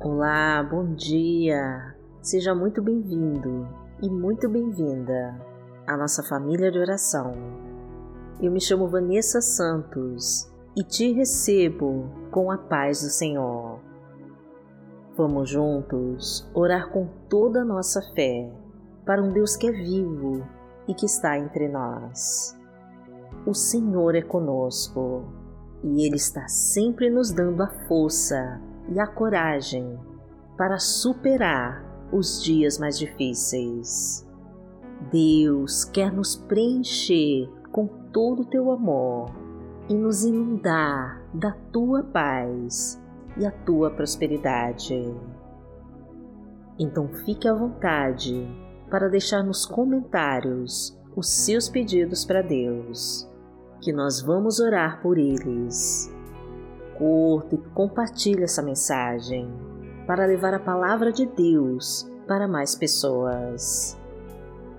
Olá, bom dia! Seja muito bem-vindo e muito bem-vinda à nossa família de oração. Eu me chamo Vanessa Santos e te recebo com a paz do Senhor. Vamos juntos orar com toda a nossa fé para um Deus que é vivo e que está entre nós. O Senhor é conosco e Ele está sempre nos dando a força e a coragem para superar os dias mais difíceis. Deus quer nos preencher com todo o teu amor e nos inundar da tua paz e a tua prosperidade. Então fique à vontade para deixar nos comentários os seus pedidos para Deus, que nós vamos orar por eles curta e compartilhe essa mensagem para levar a palavra de Deus para mais pessoas.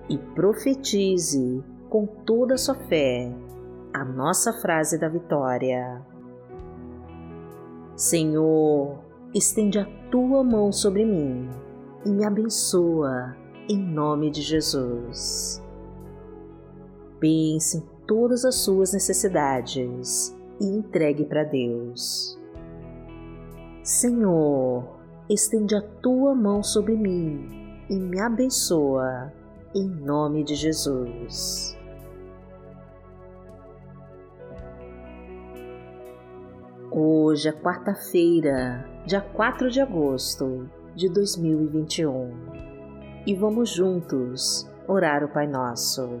E profetize com toda a sua fé a nossa frase da vitória. Senhor, estende a tua mão sobre mim e me abençoa em nome de Jesus. Pense em todas as suas necessidades e entregue para Deus. Senhor, estende a tua mão sobre mim e me abençoa, em nome de Jesus. Hoje é quarta-feira, dia 4 de agosto de 2021 e vamos juntos orar o Pai Nosso.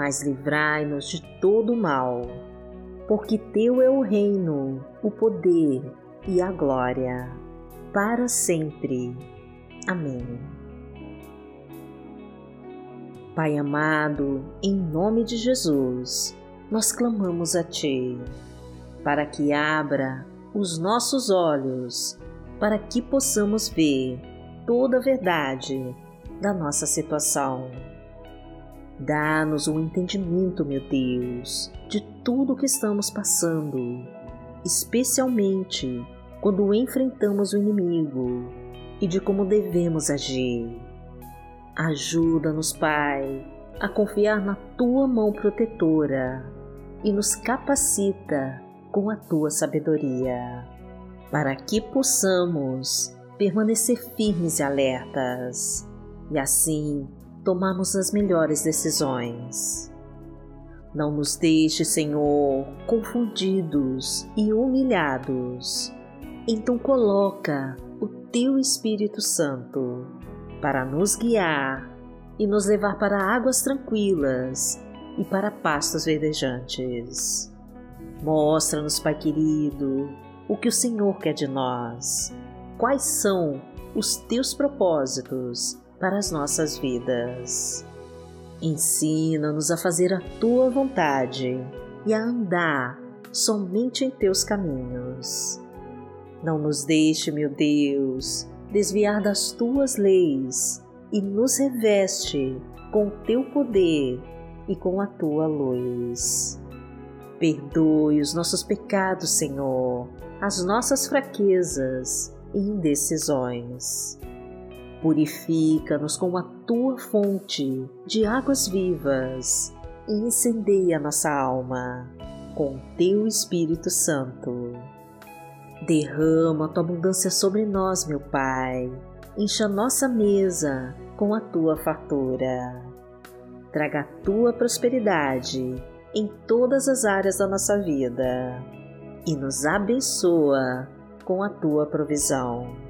mas livrai-nos de todo mal, porque Teu é o reino, o poder e a glória, para sempre. Amém. Pai amado, em nome de Jesus, nós clamamos a Ti, para que abra os nossos olhos, para que possamos ver toda a verdade da nossa situação Dá-nos um entendimento, meu Deus, de tudo o que estamos passando, especialmente quando enfrentamos o inimigo e de como devemos agir. Ajuda-nos, Pai, a confiar na tua mão protetora e nos capacita com a tua sabedoria, para que possamos permanecer firmes e alertas e assim tomamos as melhores decisões. Não nos deixe, Senhor, confundidos e humilhados. Então coloca o teu Espírito Santo para nos guiar e nos levar para águas tranquilas e para pastos verdejantes. Mostra-nos, Pai querido, o que o Senhor quer de nós. Quais são os teus propósitos para as nossas vidas. Ensina-nos a fazer a tua vontade e a andar somente em teus caminhos. Não nos deixe, meu Deus, desviar das tuas leis e nos reveste com o teu poder e com a tua luz. Perdoe os nossos pecados, Senhor, as nossas fraquezas e indecisões Purifica-nos com a tua fonte de águas vivas e incendeia nossa alma com teu Espírito Santo. Derrama a tua abundância sobre nós, meu Pai. Encha nossa mesa com a tua fartura. Traga a tua prosperidade em todas as áreas da nossa vida e nos abençoa com a tua provisão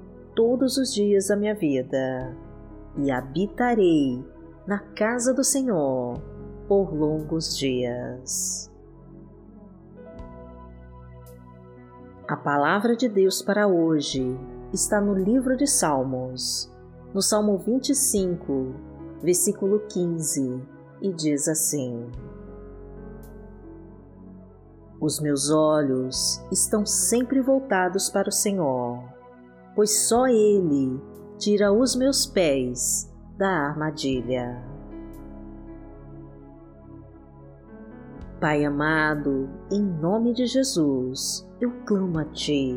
todos os dias da minha vida e habitarei na casa do Senhor por longos dias. A palavra de Deus para hoje está no livro de Salmos, no Salmo 25, versículo 15, e diz assim: Os meus olhos estão sempre voltados para o Senhor pois só Ele tira os meus pés da armadilha. Pai amado, em nome de Jesus, eu clamo a Ti,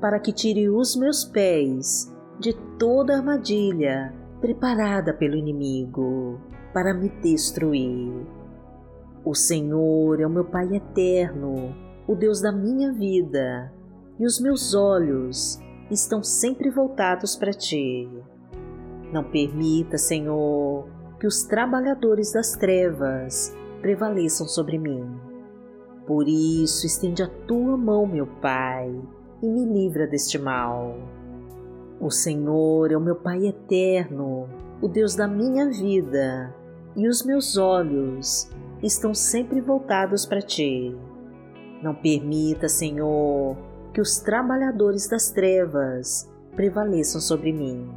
para que tire os meus pés de toda armadilha preparada pelo inimigo para me destruir. O Senhor é o meu Pai eterno, o Deus da minha vida, e os meus olhos estão sempre voltados para ti. Não permita, Senhor, que os trabalhadores das trevas prevaleçam sobre mim. Por isso, estende a tua mão, meu Pai, e me livra deste mal. O Senhor é o meu Pai eterno, o Deus da minha vida, e os meus olhos estão sempre voltados para ti. Não permita, Senhor, que os trabalhadores das trevas prevaleçam sobre mim.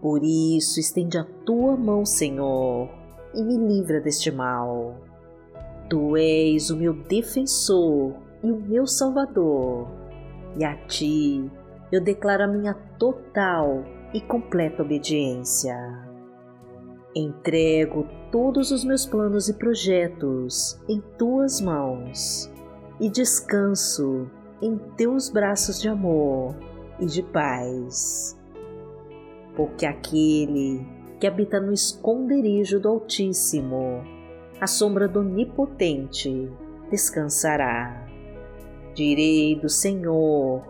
Por isso, estende a tua mão, Senhor, e me livra deste mal. Tu és o meu defensor e o meu salvador, e a ti eu declaro a minha total e completa obediência. Entrego todos os meus planos e projetos em tuas mãos e descanso em teus braços de amor e de paz. Porque aquele que habita no esconderijo do Altíssimo, à sombra do Onipotente, descansará. Direi do Senhor,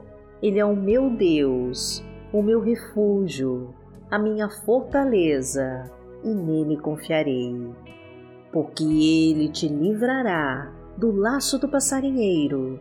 Ele é o meu Deus, o meu refúgio, a minha fortaleza, e nele confiarei. Porque Ele te livrará do laço do passarinheiro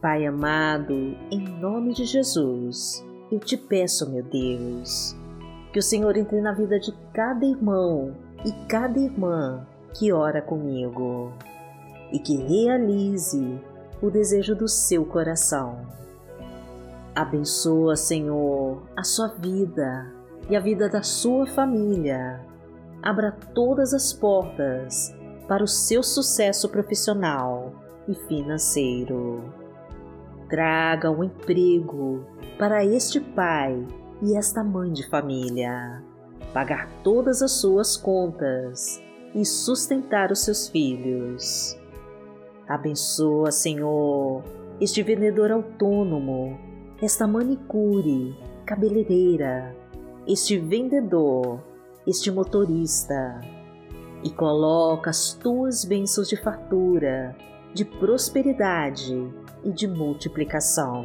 Pai amado, em nome de Jesus, eu te peço, meu Deus, que o Senhor entre na vida de cada irmão e cada irmã que ora comigo e que realize o desejo do seu coração. Abençoa, Senhor, a sua vida e a vida da sua família. Abra todas as portas para o seu sucesso profissional e financeiro. Traga um emprego para este pai e esta mãe de família, pagar todas as suas contas e sustentar os seus filhos. Abençoa, Senhor, este vendedor autônomo, esta manicure, cabeleireira, este vendedor, este motorista, e coloca as tuas bênçãos de fartura, de prosperidade e de multiplicação.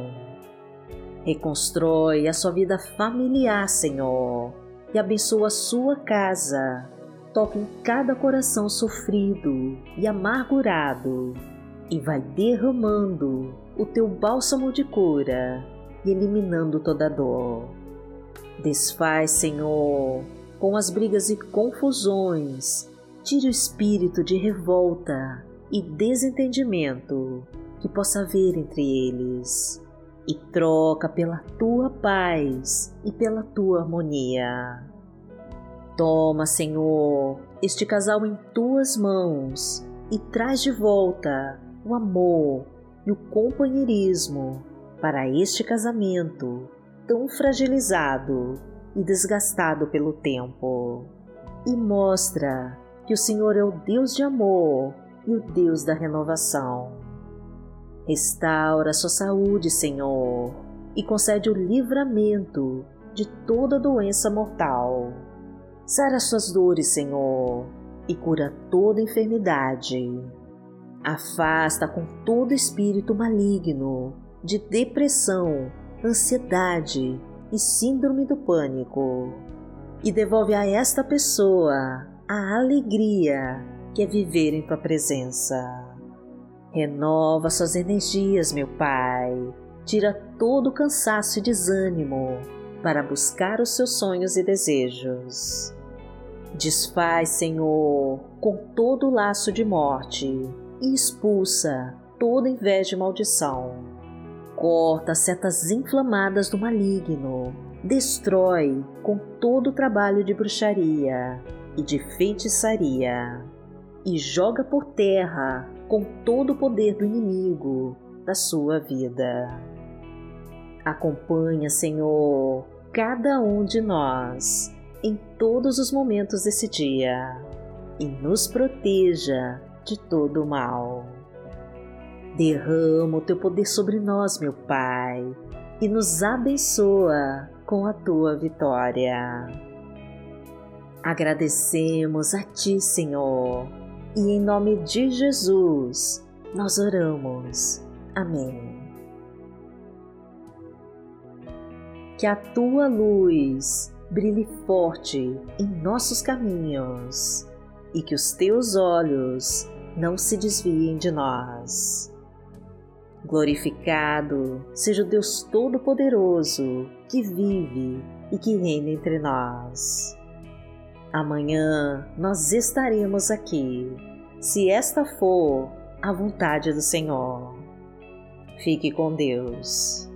Reconstrói a sua vida familiar, Senhor, e abençoa a sua casa. Toca em cada coração sofrido e amargurado e vai derramando o teu bálsamo de cura e eliminando toda dor. Desfaz, Senhor, com as brigas e confusões, tire o espírito de revolta e desentendimento que possa haver entre eles e troca pela tua paz e pela tua harmonia. Toma, Senhor, este casal em tuas mãos e traz de volta o amor e o companheirismo para este casamento tão fragilizado e desgastado pelo tempo. E mostra que o Senhor é o Deus de amor e o Deus da renovação. Restaura sua saúde, Senhor, e concede o livramento de toda doença mortal. Sara suas dores, Senhor, e cura toda enfermidade Afasta com todo espírito maligno de depressão, ansiedade e síndrome do pânico e devolve a esta pessoa a alegria que é viver em tua presença. Renova suas energias, meu Pai. Tira todo o cansaço e desânimo para buscar os seus sonhos e desejos. Desfaz, Senhor, com todo o laço de morte e expulsa toda inveja e maldição. Corta as setas inflamadas do maligno, destrói com todo o trabalho de bruxaria e de feitiçaria, e joga por terra com todo o poder do inimigo da sua vida. Acompanha, Senhor, cada um de nós em todos os momentos desse dia e nos proteja de todo o mal. Derrama o teu poder sobre nós, meu Pai, e nos abençoa com a tua vitória. Agradecemos a Ti, Senhor, e em nome de Jesus nós oramos. Amém. Que a tua luz brilhe forte em nossos caminhos e que os teus olhos não se desviem de nós. Glorificado seja o Deus Todo-Poderoso que vive e que reina entre nós. Amanhã nós estaremos aqui, se esta for a vontade do Senhor. Fique com Deus.